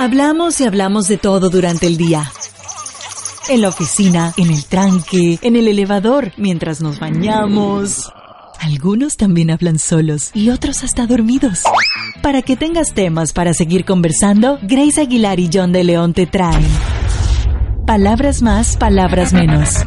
Hablamos y hablamos de todo durante el día. En la oficina, en el tranque, en el elevador, mientras nos bañamos. Algunos también hablan solos y otros hasta dormidos. Para que tengas temas para seguir conversando, Grace Aguilar y John de León te traen. Palabras más, palabras menos.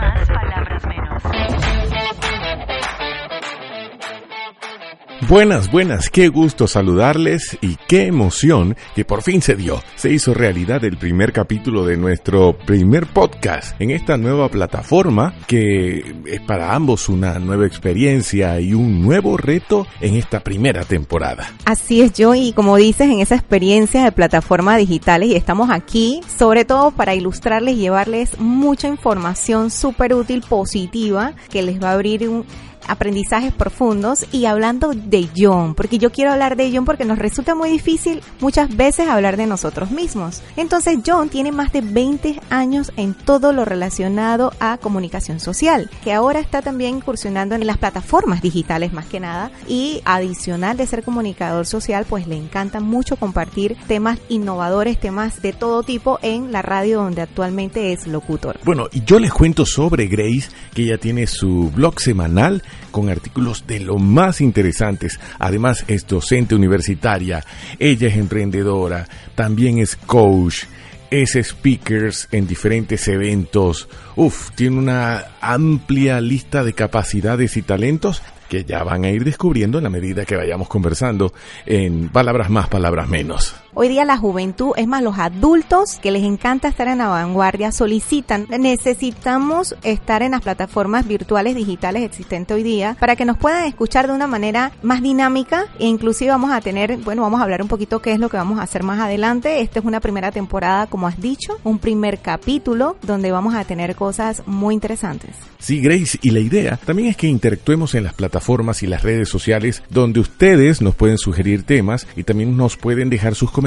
Buenas, buenas, qué gusto saludarles y qué emoción que por fin se dio. Se hizo realidad el primer capítulo de nuestro primer podcast en esta nueva plataforma que es para ambos una nueva experiencia y un nuevo reto en esta primera temporada. Así es, yo y como dices, en esa experiencia de plataformas digitales y estamos aquí sobre todo para ilustrarles y llevarles mucha información súper útil, positiva, que les va a abrir un aprendizajes profundos y hablando de John, porque yo quiero hablar de John porque nos resulta muy difícil muchas veces hablar de nosotros mismos. Entonces John tiene más de 20 años en todo lo relacionado a comunicación social, que ahora está también incursionando en las plataformas digitales más que nada y adicional de ser comunicador social, pues le encanta mucho compartir temas innovadores, temas de todo tipo en la radio donde actualmente es locutor. Bueno, y yo les cuento sobre Grace, que ella tiene su blog semanal con artículos de lo más interesantes. Además es docente universitaria, ella es emprendedora, también es coach, es speakers en diferentes eventos. Uf, tiene una amplia lista de capacidades y talentos que ya van a ir descubriendo en la medida que vayamos conversando en palabras más, palabras menos. Hoy día la juventud, es más los adultos que les encanta estar en la vanguardia, solicitan, necesitamos estar en las plataformas virtuales digitales existentes hoy día para que nos puedan escuchar de una manera más dinámica e inclusive vamos a tener, bueno, vamos a hablar un poquito qué es lo que vamos a hacer más adelante. Esta es una primera temporada, como has dicho, un primer capítulo donde vamos a tener cosas muy interesantes. Sí, Grace, y la idea también es que interactuemos en las plataformas y las redes sociales donde ustedes nos pueden sugerir temas y también nos pueden dejar sus comentarios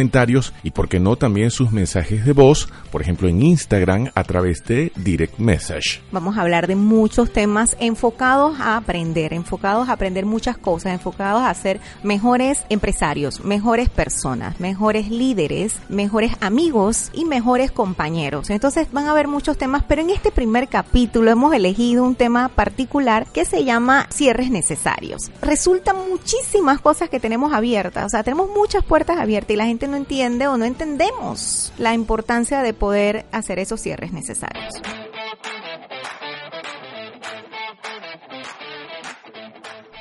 y, por qué no, también sus mensajes de voz, por ejemplo, en Instagram a través de Direct Message. Vamos a hablar de muchos temas enfocados a aprender, enfocados a aprender muchas cosas, enfocados a ser mejores empresarios, mejores personas, mejores líderes, mejores amigos y mejores compañeros. Entonces van a haber muchos temas, pero en este primer capítulo hemos elegido un tema particular que se llama cierres necesarios. Resultan muchísimas cosas que tenemos abiertas, o sea, tenemos muchas puertas abiertas y la gente no entiende o no entendemos la importancia de poder hacer esos cierres necesarios.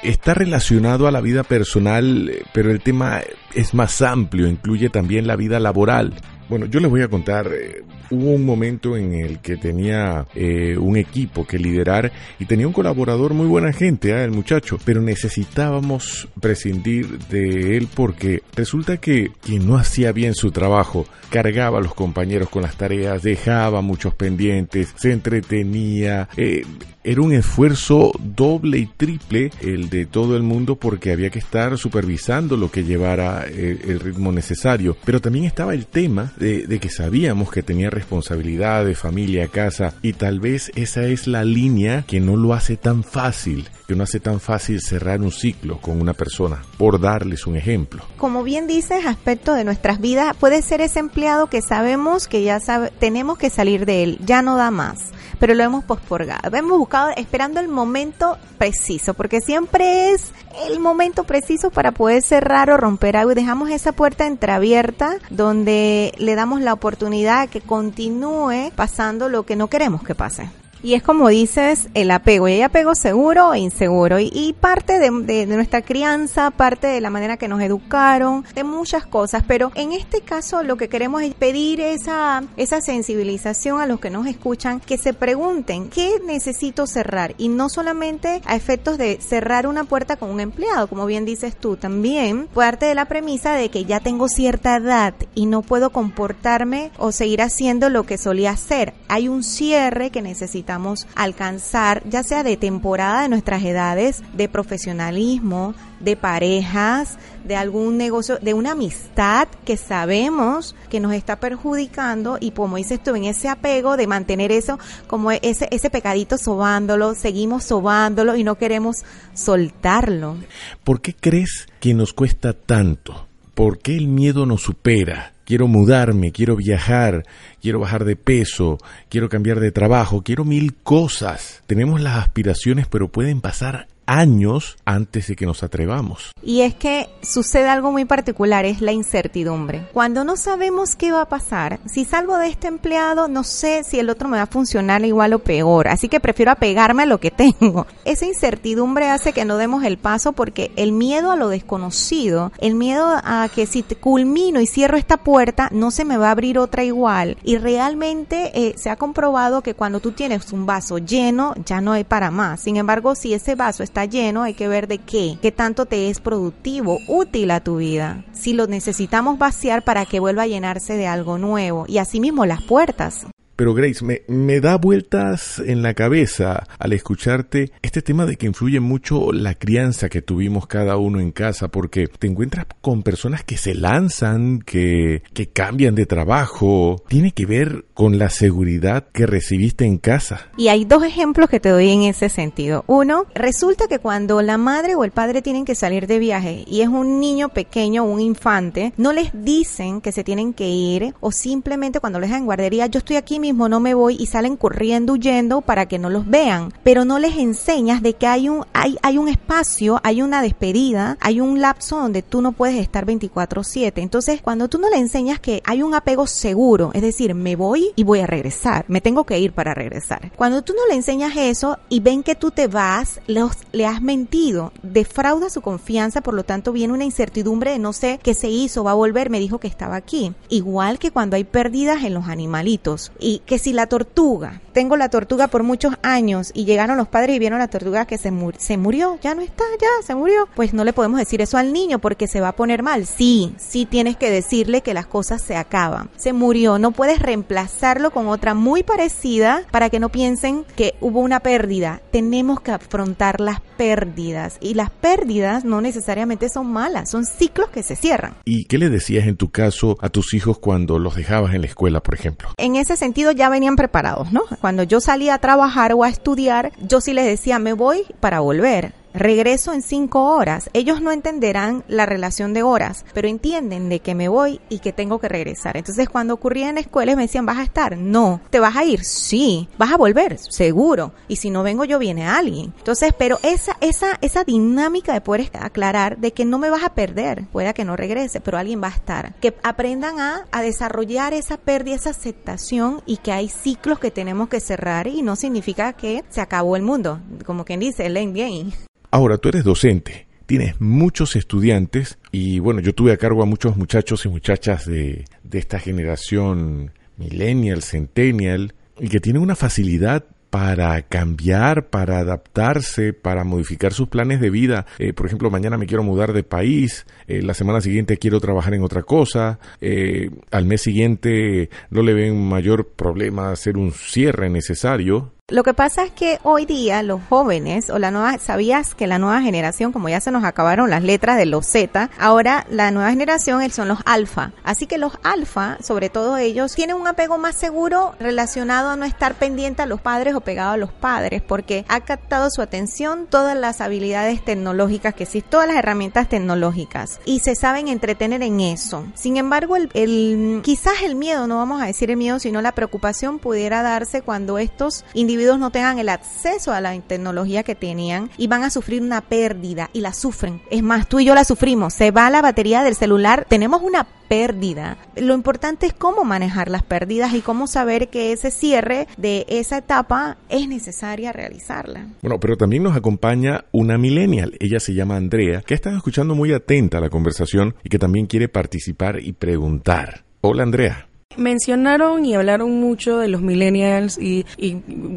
Está relacionado a la vida personal, pero el tema es más amplio, incluye también la vida laboral. Bueno, yo les voy a contar, eh, hubo un momento en el que tenía eh, un equipo que liderar y tenía un colaborador muy buena gente, ¿eh? el muchacho, pero necesitábamos prescindir de él porque resulta que quien no hacía bien su trabajo cargaba a los compañeros con las tareas, dejaba muchos pendientes, se entretenía, eh, era un esfuerzo doble y triple el de todo el mundo porque había que estar supervisando lo que llevara el, el ritmo necesario. Pero también estaba el tema de, de, que sabíamos que tenía responsabilidad de familia, casa y tal vez esa es la línea que no lo hace tan fácil, que no hace tan fácil cerrar un ciclo con una persona, por darles un ejemplo. Como bien dices, aspecto de nuestras vidas, puede ser ese empleado que sabemos que ya sabe, tenemos que salir de él, ya no da más pero lo hemos posporgado. Hemos buscado esperando el momento preciso, porque siempre es el momento preciso para poder cerrar o romper algo y dejamos esa puerta entreabierta donde le damos la oportunidad que continúe pasando lo que no queremos que pase. Y es como dices, el apego. Y hay apego seguro e inseguro. Y, parte de, nuestra crianza, parte de la manera que nos educaron, de muchas cosas. Pero en este caso lo que queremos es pedir esa, esa sensibilización a los que nos escuchan, que se pregunten, ¿qué necesito cerrar? Y no solamente a efectos de cerrar una puerta con un empleado, como bien dices tú, también parte de la premisa de que ya tengo cierta edad y no puedo comportarme o seguir haciendo lo que solía hacer. Hay un cierre que necesitamos alcanzar, ya sea de temporada de nuestras edades, de profesionalismo, de parejas, de algún negocio, de una amistad que sabemos que nos está perjudicando y como dices tú, en ese apego de mantener eso como ese, ese pecadito sobándolo, seguimos sobándolo y no queremos soltarlo. ¿Por qué crees que nos cuesta tanto? ¿Por qué el miedo nos supera? Quiero mudarme, quiero viajar, quiero bajar de peso, quiero cambiar de trabajo, quiero mil cosas. Tenemos las aspiraciones, pero pueden pasar años antes de que nos atrevamos. Y es que sucede algo muy particular, es la incertidumbre. Cuando no sabemos qué va a pasar, si salgo de este empleado, no sé si el otro me va a funcionar igual o peor, así que prefiero apegarme a lo que tengo. Esa incertidumbre hace que no demos el paso porque el miedo a lo desconocido, el miedo a que si culmino y cierro esta puerta, no se me va a abrir otra igual. Y realmente eh, se ha comprobado que cuando tú tienes un vaso lleno, ya no hay para más. Sin embargo, si ese vaso está lleno, hay que ver de qué, qué tanto te es productivo, útil a tu vida. Si lo necesitamos vaciar para que vuelva a llenarse de algo nuevo. Y asimismo las puertas. Pero Grace, me, me, da vueltas en la cabeza al escucharte este tema de que influye mucho la crianza que tuvimos cada uno en casa, porque te encuentras con personas que se lanzan, que, que cambian de trabajo. Tiene que ver con la seguridad que recibiste en casa. Y hay dos ejemplos que te doy en ese sentido. Uno, resulta que cuando la madre o el padre tienen que salir de viaje y es un niño pequeño, un infante, no les dicen que se tienen que ir o simplemente cuando les dejan guardería, yo estoy aquí mismo no me voy y salen corriendo huyendo para que no los vean, pero no les enseñas de que hay un hay hay un espacio, hay una despedida, hay un lapso donde tú no puedes estar 24/7. Entonces, cuando tú no le enseñas que hay un apego seguro, es decir, me voy y voy a regresar, me tengo que ir para regresar. Cuando tú no le enseñas eso y ven que tú te vas, los, le has mentido, defrauda su confianza, por lo tanto viene una incertidumbre de no sé qué se hizo, va a volver, me dijo que estaba aquí. Igual que cuando hay pérdidas en los animalitos y que si la tortuga, tengo la tortuga por muchos años y llegaron los padres y vieron la tortuga que se, se murió, ya no está, ya se murió, pues no le podemos decir eso al niño porque se va a poner mal. Sí, sí tienes que decirle que las cosas se acaban. Se murió, no puedes reemplazarlo con otra muy parecida para que no piensen que hubo una pérdida. Tenemos que afrontar las pérdidas y las pérdidas no necesariamente son malas, son ciclos que se cierran. ¿Y qué le decías en tu caso a tus hijos cuando los dejabas en la escuela, por ejemplo? En ese sentido, ya venían preparados, ¿no? Cuando yo salía a trabajar o a estudiar, yo sí les decía, me voy para volver regreso en cinco horas. Ellos no entenderán la relación de horas, pero entienden de que me voy y que tengo que regresar. Entonces cuando ocurría en escuelas me decían, ¿vas a estar? No. ¿Te vas a ir? Sí. ¿Vas a volver? Seguro. Y si no vengo yo, viene alguien. Entonces, pero esa, esa, esa dinámica de poder aclarar de que no me vas a perder, pueda que no regrese, pero alguien va a estar. Que aprendan a, a desarrollar esa pérdida, esa aceptación y que hay ciclos que tenemos que cerrar y no significa que se acabó el mundo. Como quien dice, el endgame. Ahora, tú eres docente, tienes muchos estudiantes y bueno, yo tuve a cargo a muchos muchachos y muchachas de, de esta generación millennial, centennial, y que tienen una facilidad para cambiar, para adaptarse, para modificar sus planes de vida. Eh, por ejemplo, mañana me quiero mudar de país, eh, la semana siguiente quiero trabajar en otra cosa, eh, al mes siguiente no le ven mayor problema hacer un cierre necesario lo que pasa es que hoy día los jóvenes o la nueva, sabías que la nueva generación, como ya se nos acabaron las letras de los Z, ahora la nueva generación son los alfa. Así que los alfa, sobre todo ellos, tienen un apego más seguro relacionado a no estar pendiente a los padres o pegado a los padres, porque ha captado su atención todas las habilidades tecnológicas que existen, todas las herramientas tecnológicas, y se saben entretener en eso. Sin embargo, el, el quizás el miedo, no vamos a decir el miedo, sino la preocupación pudiera darse cuando estos individuos individuos no tengan el acceso a la tecnología que tenían y van a sufrir una pérdida y la sufren. Es más, tú y yo la sufrimos. Se va la batería del celular, tenemos una pérdida. Lo importante es cómo manejar las pérdidas y cómo saber que ese cierre de esa etapa es necesaria realizarla. Bueno, pero también nos acompaña una millennial. Ella se llama Andrea, que estado escuchando muy atenta a la conversación y que también quiere participar y preguntar. Hola Andrea. Mencionaron y hablaron mucho de los millennials y,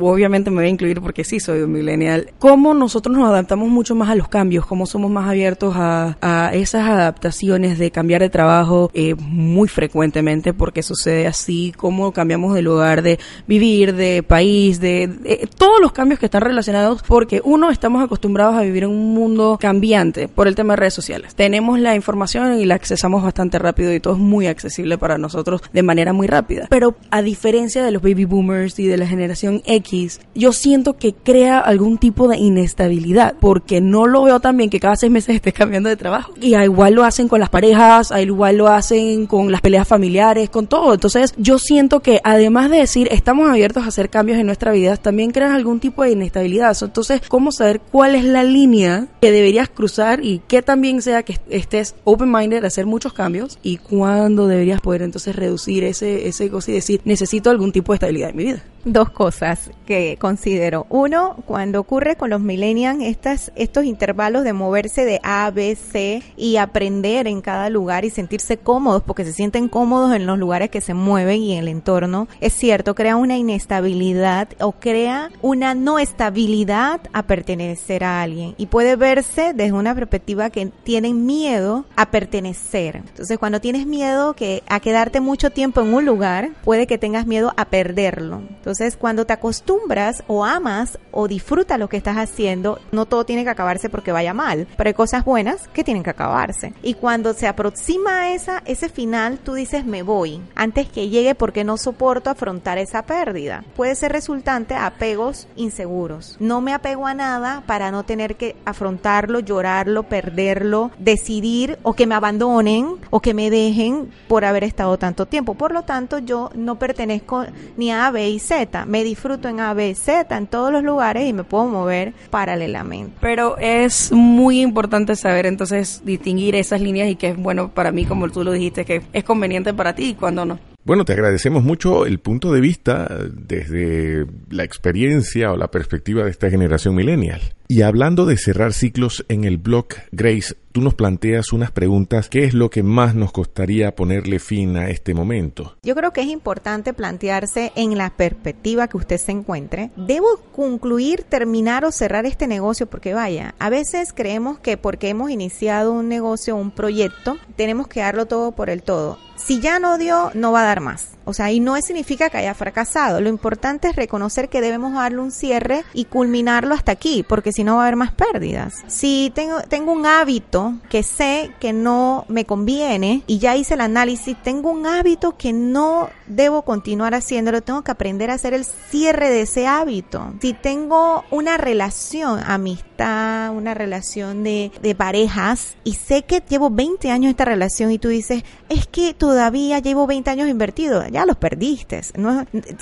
obviamente me voy a incluir porque sí soy un millennial. Cómo nosotros nos adaptamos mucho más a los cambios, cómo somos más abiertos a, esas adaptaciones de cambiar de trabajo eh, muy frecuentemente porque sucede así, cómo cambiamos de lugar de vivir, de país, de, todos los cambios que están relacionados porque uno estamos acostumbrados a vivir en un mundo cambiante por el tema de redes sociales. Tenemos la información y la accesamos bastante rápido y todo es muy accesible para nosotros de manera muy rápida. Pero a diferencia de los baby boomers y de la generación X, yo siento que crea algún tipo de inestabilidad, porque no lo veo tan bien que cada seis meses esté cambiando de trabajo. Y igual lo hacen con las parejas, igual lo hacen con las peleas familiares, con todo. Entonces yo siento que además de decir estamos abiertos a hacer cambios en nuestra vida, también crean algún tipo de inestabilidad. Entonces, ¿cómo saber cuál es la línea que deberías cruzar y que también sea que estés open-minded a hacer muchos cambios y cuándo deberías poder entonces reducir ese, ese cosa y decir, necesito algún tipo de estabilidad en mi vida? Dos cosas que considero. Uno, cuando ocurre con los millennials estas, estos intervalos de moverse de A, B, C y aprender en cada lugar y sentirse cómodos porque se sienten cómodos en los lugares que se mueven y en el entorno, es cierto, crea una inestabilidad o crea una no estabilidad a pertenecer a alguien y puede verse desde una perspectiva que tienen miedo a pertenecer. Entonces, cuando tienes miedo que a quedarte mucho tiempo en un lugar, puede que tengas miedo a perderlo. Entonces, cuando te acostumbras o amas o disfrutas lo que estás haciendo, no todo tiene que acabarse porque vaya mal, pero hay cosas buenas que tienen que acabarse. Y cuando se aproxima esa, ese final, tú dices, me voy, antes que llegue porque no soporto afrontar esa pérdida. Puede ser resultante a apegos inseguros. No me apego a nada para no tener que afrontarlo, llorarlo, perderlo, decidir o que me abandonen o que me dejen por haber estado tanto tiempo. Por lo tanto, yo no pertenezco ni a A, B y Z. Me disfruto en A, B, Z en todos los lugares y me puedo mover paralelamente. Pero es muy importante saber entonces distinguir esas líneas y que es bueno para mí, como tú lo dijiste, que es conveniente para ti y cuando no. Bueno, te agradecemos mucho el punto de vista desde la experiencia o la perspectiva de esta generación millennial. Y hablando de cerrar ciclos en el blog, Grace, tú nos planteas unas preguntas. ¿Qué es lo que más nos costaría ponerle fin a este momento? Yo creo que es importante plantearse en la perspectiva que usted se encuentre. ¿Debo concluir, terminar o cerrar este negocio? Porque vaya, a veces creemos que porque hemos iniciado un negocio, un proyecto, tenemos que darlo todo por el todo si ya no dio, no va a dar más. O sea, y no significa que haya fracasado. Lo importante es reconocer que debemos darle un cierre y culminarlo hasta aquí, porque si no va a haber más pérdidas. Si tengo, un hábito que sé que no me conviene y ya hice el análisis, tengo un hábito que no debo continuar haciéndolo, tengo que aprender a hacer el cierre de ese hábito. Si tengo una relación, amistad, una relación de, de parejas y sé que llevo 20 años esta relación y tú dices, es que todavía llevo 20 años invertido, ya los perdiste.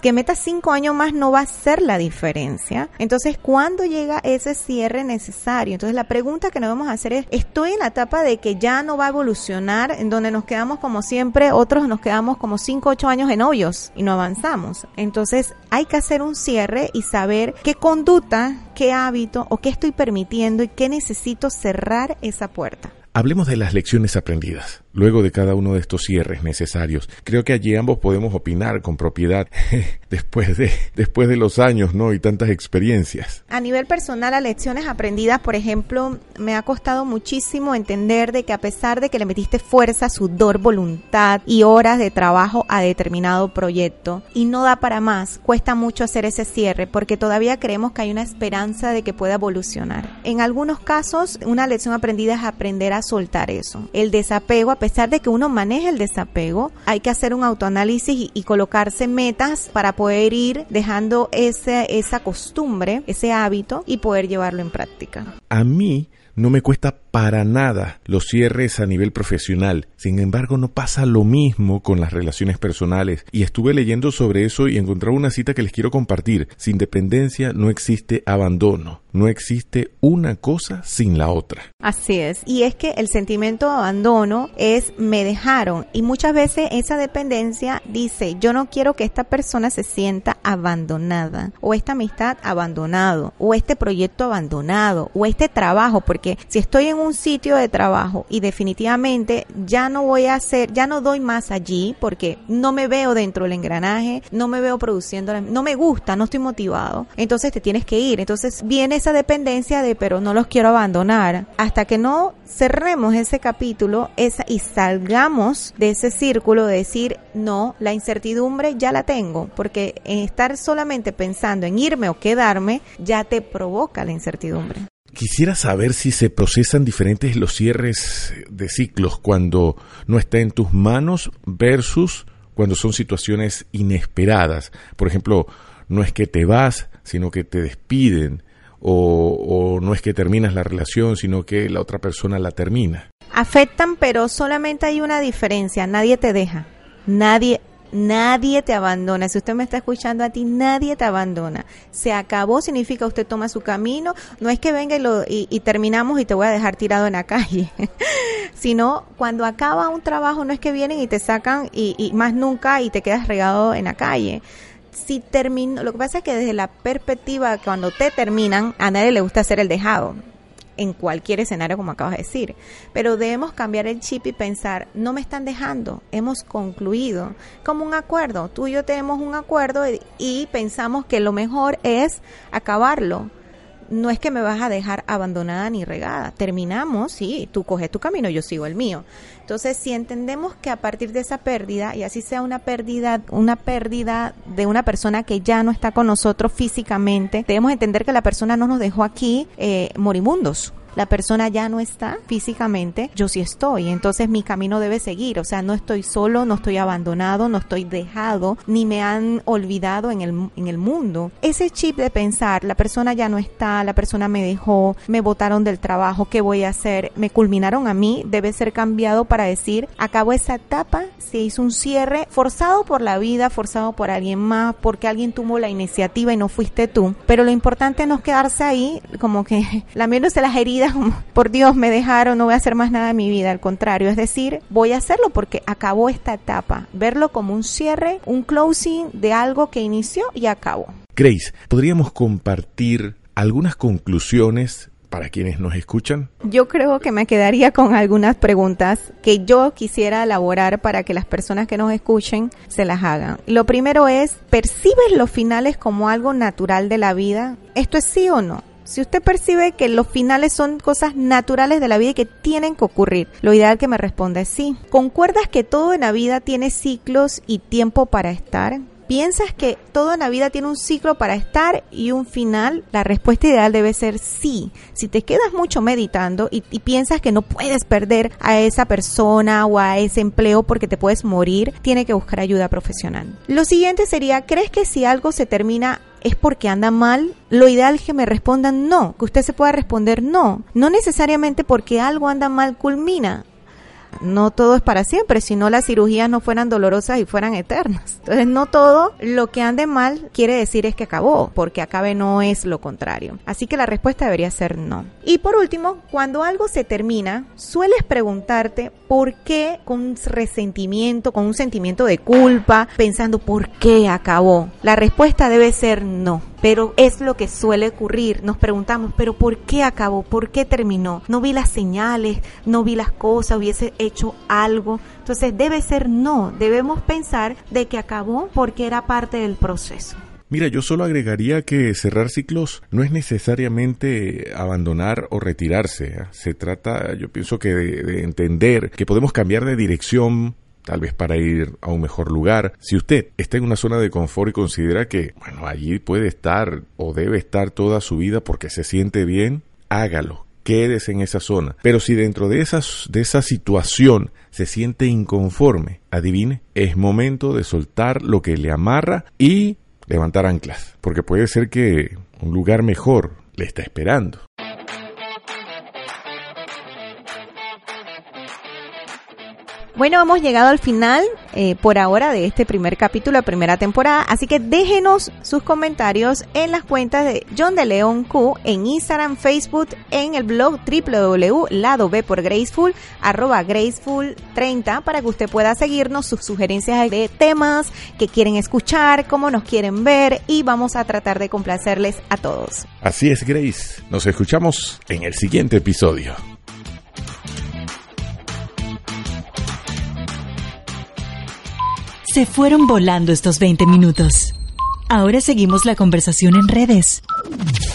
Que metas 5 años más no va a ser la diferencia. Entonces, ¿cuándo llega ese cierre necesario? Entonces, la pregunta que nos vamos a hacer es, estoy en la etapa de que ya no va a evolucionar, en donde nos quedamos como siempre, otros nos quedamos como 5, 8 años en hoyos y no avanzamos. Entonces, hay que hacer un cierre y saber qué conducta, qué hábito o qué estoy permitiendo y qué necesito cerrar esa puerta. Hablemos de las lecciones aprendidas luego de cada uno de estos cierres necesarios. Creo que allí ambos podemos opinar con propiedad después de después de los años, ¿no? y tantas experiencias. A nivel personal, las lecciones aprendidas, por ejemplo, me ha costado muchísimo entender de que a pesar de que le metiste fuerza, sudor, voluntad y horas de trabajo a determinado proyecto y no da para más, cuesta mucho hacer ese cierre porque todavía creemos que hay una esperanza de que pueda evolucionar. En algunos casos, una lección aprendida es aprender a soltar eso. El desapego a pesar de que uno maneje el desapego, hay que hacer un autoanálisis y, colocarse metas para poder ir dejando ese, esa costumbre, ese hábito y poder llevarlo en práctica. A mí no me cuesta para nada los cierres a nivel profesional. Sin embargo, no pasa lo mismo con las relaciones personales. Y estuve leyendo sobre eso y encontré una cita que les quiero compartir. Sin dependencia no existe abandono. No existe una cosa sin la otra. Así es. Y es que el sentimiento de abandono es me dejaron. Y muchas veces esa dependencia dice yo no quiero que esta persona se sienta abandonada. O esta amistad abandonado. O este proyecto abandonado. O este trabajo. Porque si estoy en un sitio de trabajo y definitivamente ya no voy a hacer, ya no doy más allí porque no me veo dentro del engranaje, no me veo produciendo, no me gusta, no estoy motivado. Entonces te tienes que ir. Entonces viene esa dependencia de pero no los quiero abandonar. Hasta que no cerremos ese capítulo esa, y salgamos de ese círculo de decir no, la incertidumbre ya la tengo. Porque estar solamente pensando en irme o quedarme ya te provoca la incertidumbre. Quisiera saber si se procesan diferentes los cierres de ciclos cuando no está en tus manos versus cuando son situaciones inesperadas. Por ejemplo, no es que te vas, sino que te despiden. O, o, no es que terminas la relación, sino que la otra persona la termina. Afectan, pero solamente hay una diferencia. Nadie te deja. Nadie Nadie te abandona. Si usted me está escuchando a ti, nadie te abandona. Se acabó significa usted toma su camino. No es que venga y, lo, y, terminamos y te voy a dejar tirado en la calle. Sino cuando acaba un trabajo, no es que vienen y te sacan y, y más nunca y te quedas regado en la calle si termino, lo que pasa es que desde la perspectiva cuando te terminan, a nadie le gusta hacer el dejado en cualquier escenario como acabas de decir. Pero debemos cambiar el chip y pensar, no me están dejando, hemos concluido como un acuerdo. Tú y yo tenemos un acuerdo y, pensamos que lo mejor es acabarlo no es que me vas a dejar abandonada ni regada. Terminamos, sí, tú coges tu camino, yo sigo el mío. Entonces, si entendemos que a partir de esa pérdida, y así sea una pérdida, una pérdida de una persona que ya no está con nosotros físicamente, debemos entender que la persona no nos dejó aquí eh, moribundos la persona ya no está físicamente, yo sí estoy, entonces mi camino debe seguir, o sea, no estoy solo, no estoy abandonado, no estoy dejado, ni me han olvidado en el, en el mundo. Ese chip de pensar, la persona ya no está, la persona me dejó, me botaron del trabajo, ¿qué voy a hacer? Me culminaron a mí, debe ser cambiado para decir, acabo esa etapa, se hizo un cierre forzado por la vida, forzado por alguien más, porque alguien tuvo la iniciativa y no fuiste tú, pero lo importante no es quedarse ahí como que lamiéndose las heridas por Dios, me dejaron, no voy a hacer más nada en mi vida. Al contrario, es decir, voy a hacerlo porque acabó esta etapa. Verlo como un cierre, un closing de algo que inició y acabó. Grace, ¿podríamos compartir algunas conclusiones para quienes nos escuchan? Yo creo que me quedaría con algunas preguntas que yo quisiera elaborar para que las personas que nos escuchen se las hagan. Lo primero es, ¿percibes los finales como algo natural de la vida? ¿Esto es sí o no? Si usted percibe que los finales son cosas naturales de la vida y que tienen que ocurrir, lo ideal que me responda es sí. ¿Concuerdas que todo en la vida tiene ciclos y tiempo para estar? ¿Piensas que todo en la vida tiene un ciclo para estar y un final? La respuesta ideal debe ser sí. Si te quedas mucho meditando y, piensas que no puedes perder a esa persona o a ese empleo porque te puedes morir, tiene que buscar ayuda profesional. Lo siguiente sería, ¿crees que si algo se termina es porque anda mal, lo ideal es que me respondan no, que usted se pueda responder no. No necesariamente porque algo anda mal culmina no todo es para siempre, si no las cirugías no fueran dolorosas y fueran eternas. Entonces no todo lo que ande mal quiere decir es que acabó, porque acabe no es lo contrario. Así que la respuesta debería ser no. Y por último, cuando algo se termina, sueles preguntarte por qué con resentimiento, con un sentimiento de culpa, pensando por qué acabó. La respuesta debe ser no pero es lo que suele ocurrir. Nos preguntamos, pero ¿por qué acabó? ¿Por qué terminó? No vi las señales, no vi las cosas, hubiese hecho algo. Entonces debe ser no, debemos pensar de que acabó porque era parte del proceso. Mira, yo solo agregaría que cerrar ciclos no es necesariamente abandonar o retirarse. ¿eh? Se trata, yo pienso que de, de entender que podemos cambiar de dirección tal vez para ir a un mejor lugar. Si usted está en una zona de confort y considera que, bueno, allí puede estar o debe estar toda su vida porque se siente bien, hágalo. Quédese en esa zona. Pero si dentro de, esas, de esa situación se siente inconforme, adivine, es momento de soltar lo que le amarra y levantar anclas. Porque puede ser que un lugar mejor le está esperando. Bueno, hemos llegado al final eh, por ahora de este primer capítulo, primera temporada, así que déjenos sus comentarios en las cuentas de John de León Q en Instagram, Facebook, en el blog www.lado por Graceful, arroba Graceful 30 para que usted pueda seguirnos sus sugerencias de temas que quieren escuchar, cómo nos quieren ver y vamos a tratar de complacerles a todos. Así es, Grace. Nos escuchamos en el siguiente episodio. Se fueron volando estos 20 minutos. Ahora seguimos la conversación en redes.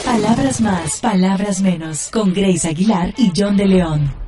Palabras más, palabras menos, con Grace Aguilar y John de León.